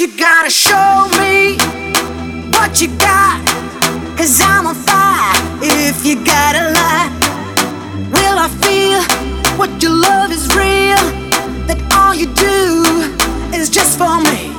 You gotta show me what you got. Cause I'm on fire if you gotta lie. Will I feel what your love is real? That all you do is just for me.